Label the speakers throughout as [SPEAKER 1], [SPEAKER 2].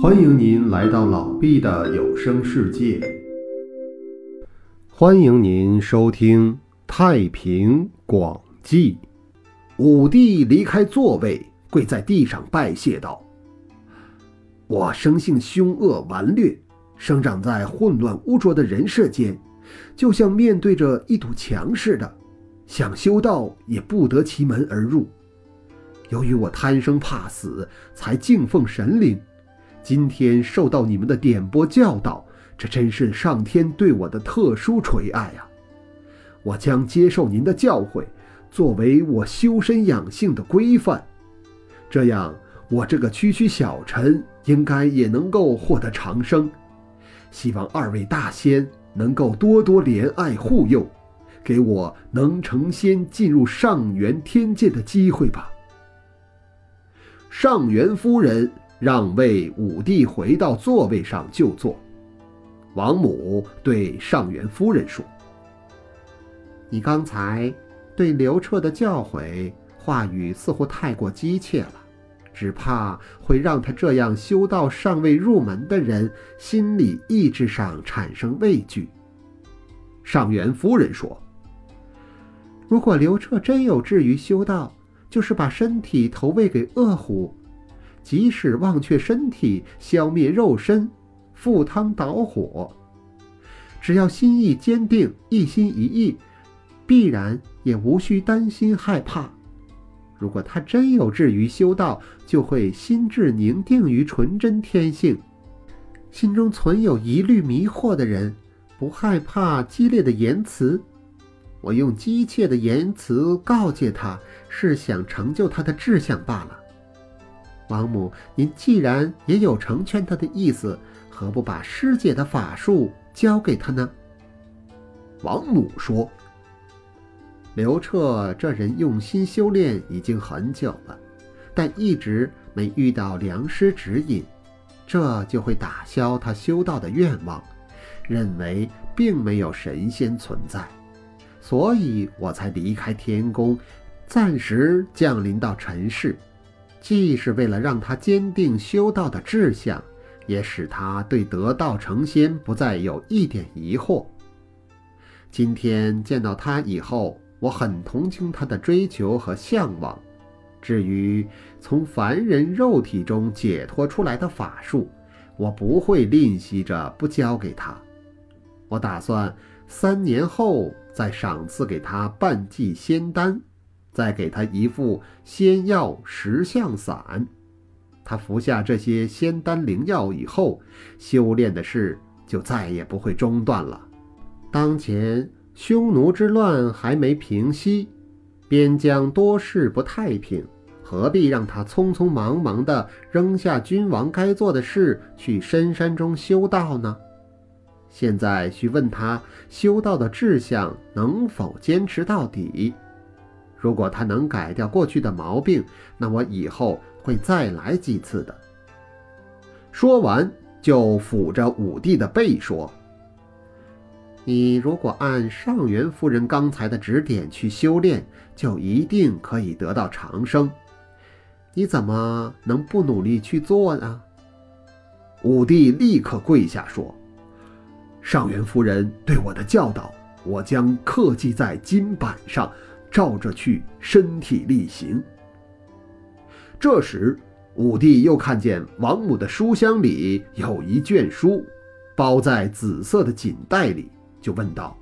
[SPEAKER 1] 欢迎您来到老毕的有声世界。欢迎您收听《太平广记》。武帝离开座位，跪在地上拜谢道：“我生性凶恶顽劣，生长在混乱污浊的人世间，就像面对着一堵墙似的，想修道也不得其门而入。由于我贪生怕死，才敬奉神灵。”今天受到你们的点拨教导，这真是上天对我的特殊垂爱啊！我将接受您的教诲，作为我修身养性的规范。这样，我这个区区小臣应该也能够获得长生。希望二位大仙能够多多怜爱护佑，给我能成仙进入上元天界的机会吧。上元夫人。让位武帝回到座位上就坐。王母对上元夫人说：“你刚才对刘彻的教诲话语似乎太过激切了，只怕会让他这样修道尚未入门的人心理意志上产生畏惧。”上元夫人说：“如果刘彻真有志于修道，就是把身体投喂给恶虎。”即使忘却身体，消灭肉身，赴汤蹈火，只要心意坚定，一心一意，必然也无需担心害怕。如果他真有志于修道，就会心智凝定于纯真天性。心中存有疑虑迷惑的人，不害怕激烈的言辞。我用机切的言辞告诫他，是想成就他的志向罢了。王母，您既然也有成全他的意思，何不把师姐的法术交给他呢？王母说：“刘彻这人用心修炼已经很久了，但一直没遇到良师指引，这就会打消他修道的愿望，认为并没有神仙存在，所以我才离开天宫，暂时降临到尘世。”既是为了让他坚定修道的志向，也使他对得道成仙不再有一点疑惑。今天见到他以后，我很同情他的追求和向往。至于从凡人肉体中解脱出来的法术，我不会吝惜着不交给他。我打算三年后再赏赐给他半剂仙丹。再给他一副仙药十象散，他服下这些仙丹灵药以后，修炼的事就再也不会中断了。当前匈奴之乱还没平息，边疆多事不太平，何必让他匆匆忙忙地扔下君王该做的事，去深山中修道呢？现在需问他修道的志向能否坚持到底。如果他能改掉过去的毛病，那我以后会再来几次的。说完，就抚着武帝的背说：“你如果按上元夫人刚才的指点去修炼，就一定可以得到长生。你怎么能不努力去做呢？”武帝立刻跪下说：“上元夫人对我的教导，我将刻记在金板上。”照着去，身体力行。这时，武帝又看见王母的书箱里有一卷书，包在紫色的锦袋里，就问道：“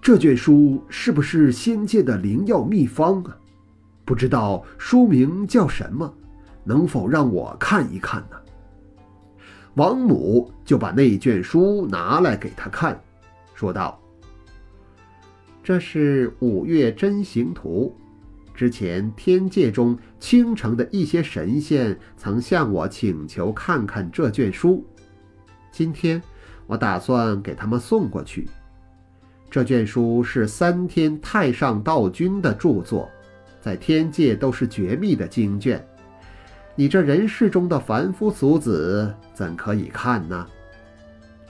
[SPEAKER 1] 这卷书是不是仙界的灵药秘方啊？不知道书名叫什么，能否让我看一看呢？”王母就把那卷书拿来给他看，说道。这是五岳真形图。之前天界中倾城的一些神仙曾向我请求看看这卷书，今天我打算给他们送过去。这卷书是三天太上道君的著作，在天界都是绝密的经卷，你这人世中的凡夫俗子怎可以看呢？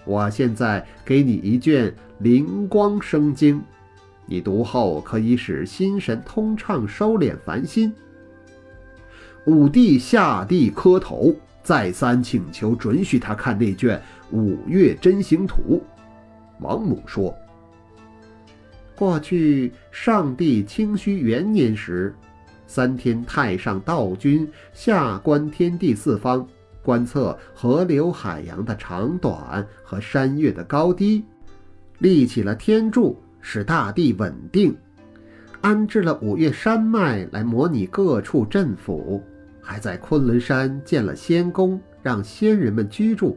[SPEAKER 1] 我现在给你一卷《灵光生经》。你读后可以使心神通畅，收敛烦心。武帝下地磕头，再三请求准许他看那卷五岳真形图。王母说：“
[SPEAKER 2] 过去上帝清虚元年时，三天太上道君下观天地四方，观测河流海洋的长短和山岳的高低，立起了天柱，使大地稳定。”安置了五岳山脉来模拟各处镇府，还在昆仑山建了仙宫，让仙人们居住；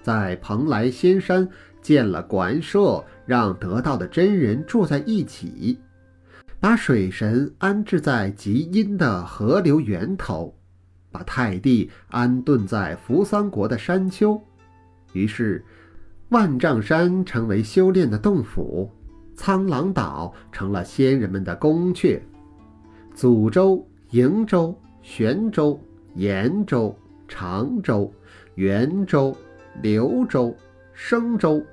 [SPEAKER 2] 在蓬莱仙山建了馆舍，让得道的真人住在一起。把水神安置在极阴的河流源头，把太帝安顿在扶桑国的山丘。于是，万丈山成为修炼的洞府。苍狼岛成了仙人们的宫阙，祖州、瀛州、玄州、延州、常州、元州、刘州、生州、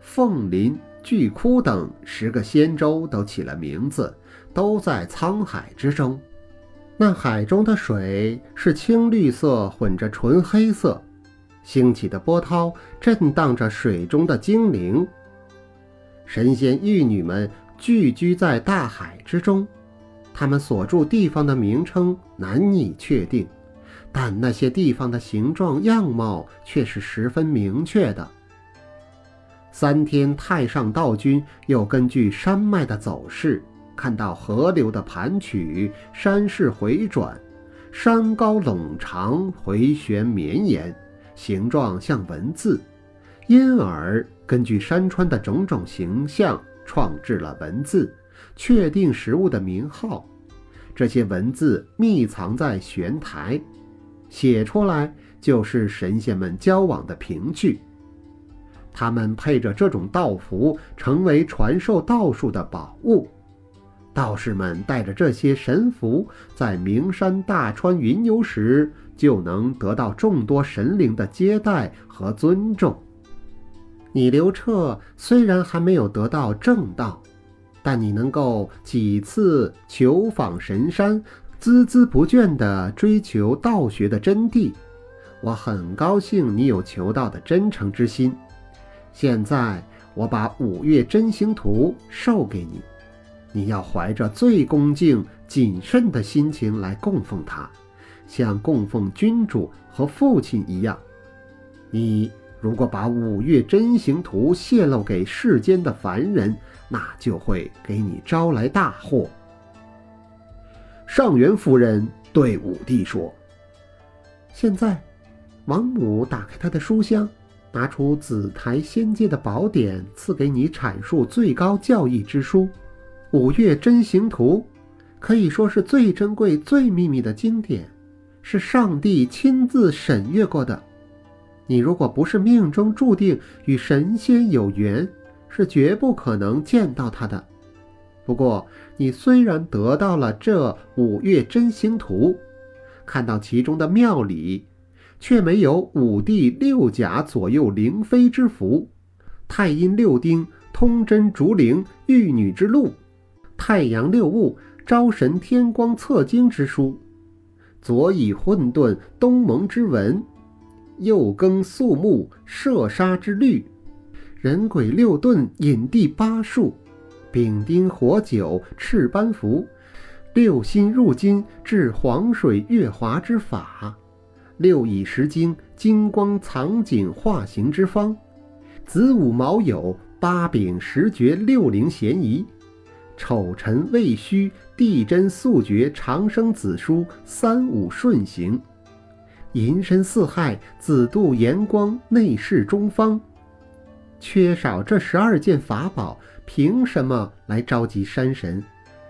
[SPEAKER 2] 凤林、巨窟等十个仙州都起了名字，都在沧海之中。那海中的水是青绿色混着纯黑色，兴起的波涛震荡着水中的精灵。神仙玉女们聚居在大海之中，他们所住地方的名称难以确定，但那些地方的形状样貌却是十分明确的。三天太上道君又根据山脉的走势，看到河流的盘曲、山势回转、山高垄长、回旋绵延，形状像文字。因而，根据山川的种种形象，创制了文字，确定食物的名号。这些文字密藏在玄台，写出来就是神仙们交往的凭据。他们配着这种道符，成为传授道术的宝物。道士们带着这些神符，在名山大川云游时，就能得到众多神灵的接待和尊重。你刘彻虽然还没有得到正道，但你能够几次求访神山，孜孜不倦地追求道学的真谛，我很高兴你有求道的真诚之心。现在我把五岳真形图授给你，你要怀着最恭敬谨慎的心情来供奉它，像供奉君主和父亲一样。你。如果把五岳真形图泄露给世间的凡人，那就会给你招来大祸。
[SPEAKER 1] 上元夫人对武帝说：“
[SPEAKER 2] 现在，王母打开她的书箱，拿出紫台仙界的宝典，赐给你阐述最高教义之书《五岳真形图》，可以说是最珍贵、最秘密的经典，是上帝亲自审阅过的。”你如果不是命中注定与神仙有缘，是绝不可能见到他的。不过，你虽然得到了这五岳真形图，看到其中的妙理，却没有五帝六甲左右灵飞之福，太阴六丁通真竹灵玉女之路，太阳六物招神天光测经之书，左以混沌东蒙之文。右更肃穆射杀之律，人鬼六遁引地八术，丙丁火九赤斑符，六心入金治黄水月华之法，六乙十经金光藏景化形之方，子午卯酉八丙十绝六灵咸宜，丑辰未戌地真速绝长生子书三五顺行。银身四害，紫度炎光，内视中方。缺少这十二件法宝，凭什么来召集山神，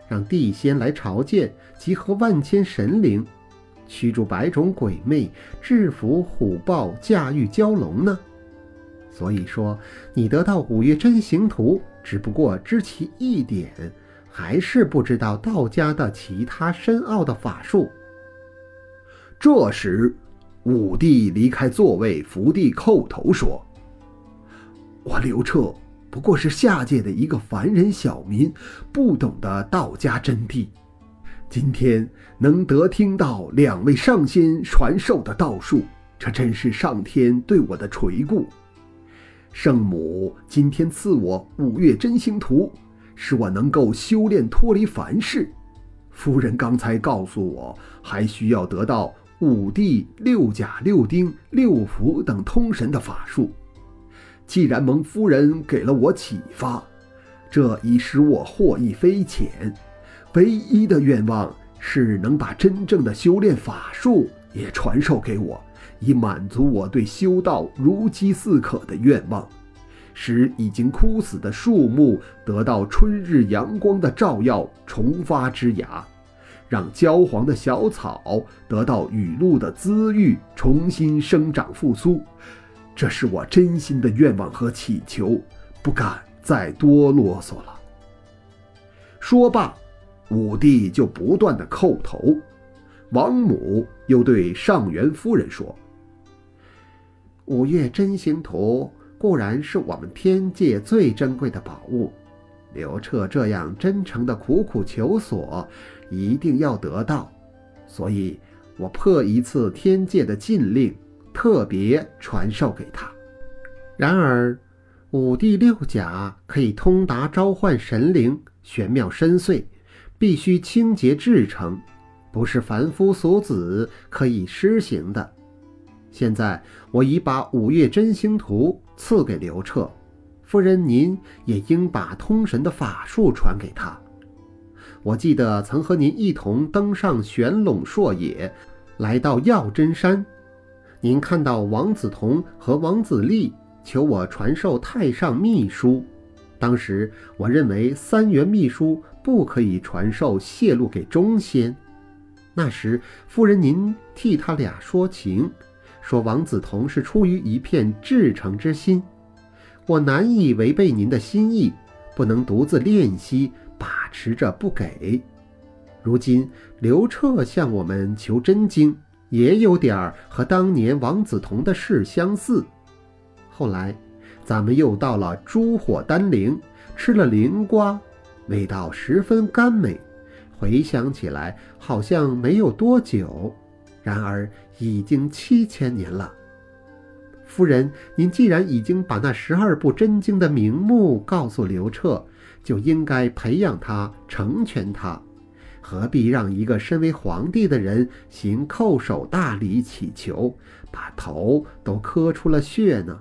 [SPEAKER 2] 让地仙来朝见，集合万千神灵，驱逐百种鬼魅，制服虎豹，驾驭蛟龙呢？所以说，你得到五岳真形图，只不过知其一点，还是不知道道家的其他深奥的法术。
[SPEAKER 1] 这时。武帝离开座位，伏地叩头说：“我刘彻不过是下界的一个凡人小民，不懂得道家真谛。今天能得听到两位上仙传授的道术，这真是上天对我的垂顾。圣母今天赐我五岳真星图，使我能够修炼脱离凡世。夫人刚才告诉我，还需要得到五帝六甲六丁六符等通神的法术。既然蒙夫人给了我启发，这已使我获益匪浅。唯一的愿望是能把真正的修炼法术也传授给我，以满足我对修道如饥似渴的愿望，使已经枯死的树木得到春日阳光的照耀，重发枝芽；让焦黄的小草得到雨露的滋育，重新生长复苏。这是我真心的愿望和祈求，不敢再多啰嗦了。说罢，武帝就不断的叩头。王母又对上元夫人说：“
[SPEAKER 2] 五岳真形图固然是我们天界最珍贵的宝物，刘彻这样真诚的苦苦求索，一定要得到，所以我破一次天界的禁令。”特别传授给他。然而，五帝六甲可以通达召唤神灵，玄妙深邃，必须清洁至诚，不是凡夫俗子可以施行的。现在我已把五岳真星图赐给刘彻，夫人您也应把通神的法术传给他。我记得曾和您一同登上玄陇朔野，来到药真山。您看到王子彤和王子立求我传授太上秘书，当时我认为三元秘书不可以传授泄露给中仙。那时夫人您替他俩说情，说王子彤是出于一片至诚之心，我难以违背您的心意，不能独自练习持着不给。如今刘彻向我们求真经。也有点儿和当年王子同的事相似。后来，咱们又到了诸火丹陵，吃了灵瓜，味道十分甘美。回想起来，好像没有多久，然而已经七千年了。夫人，您既然已经把那十二部真经的名目告诉刘彻，就应该培养他，成全他。何必让一个身为皇帝的人行叩首大礼乞求，把头都磕出了血呢？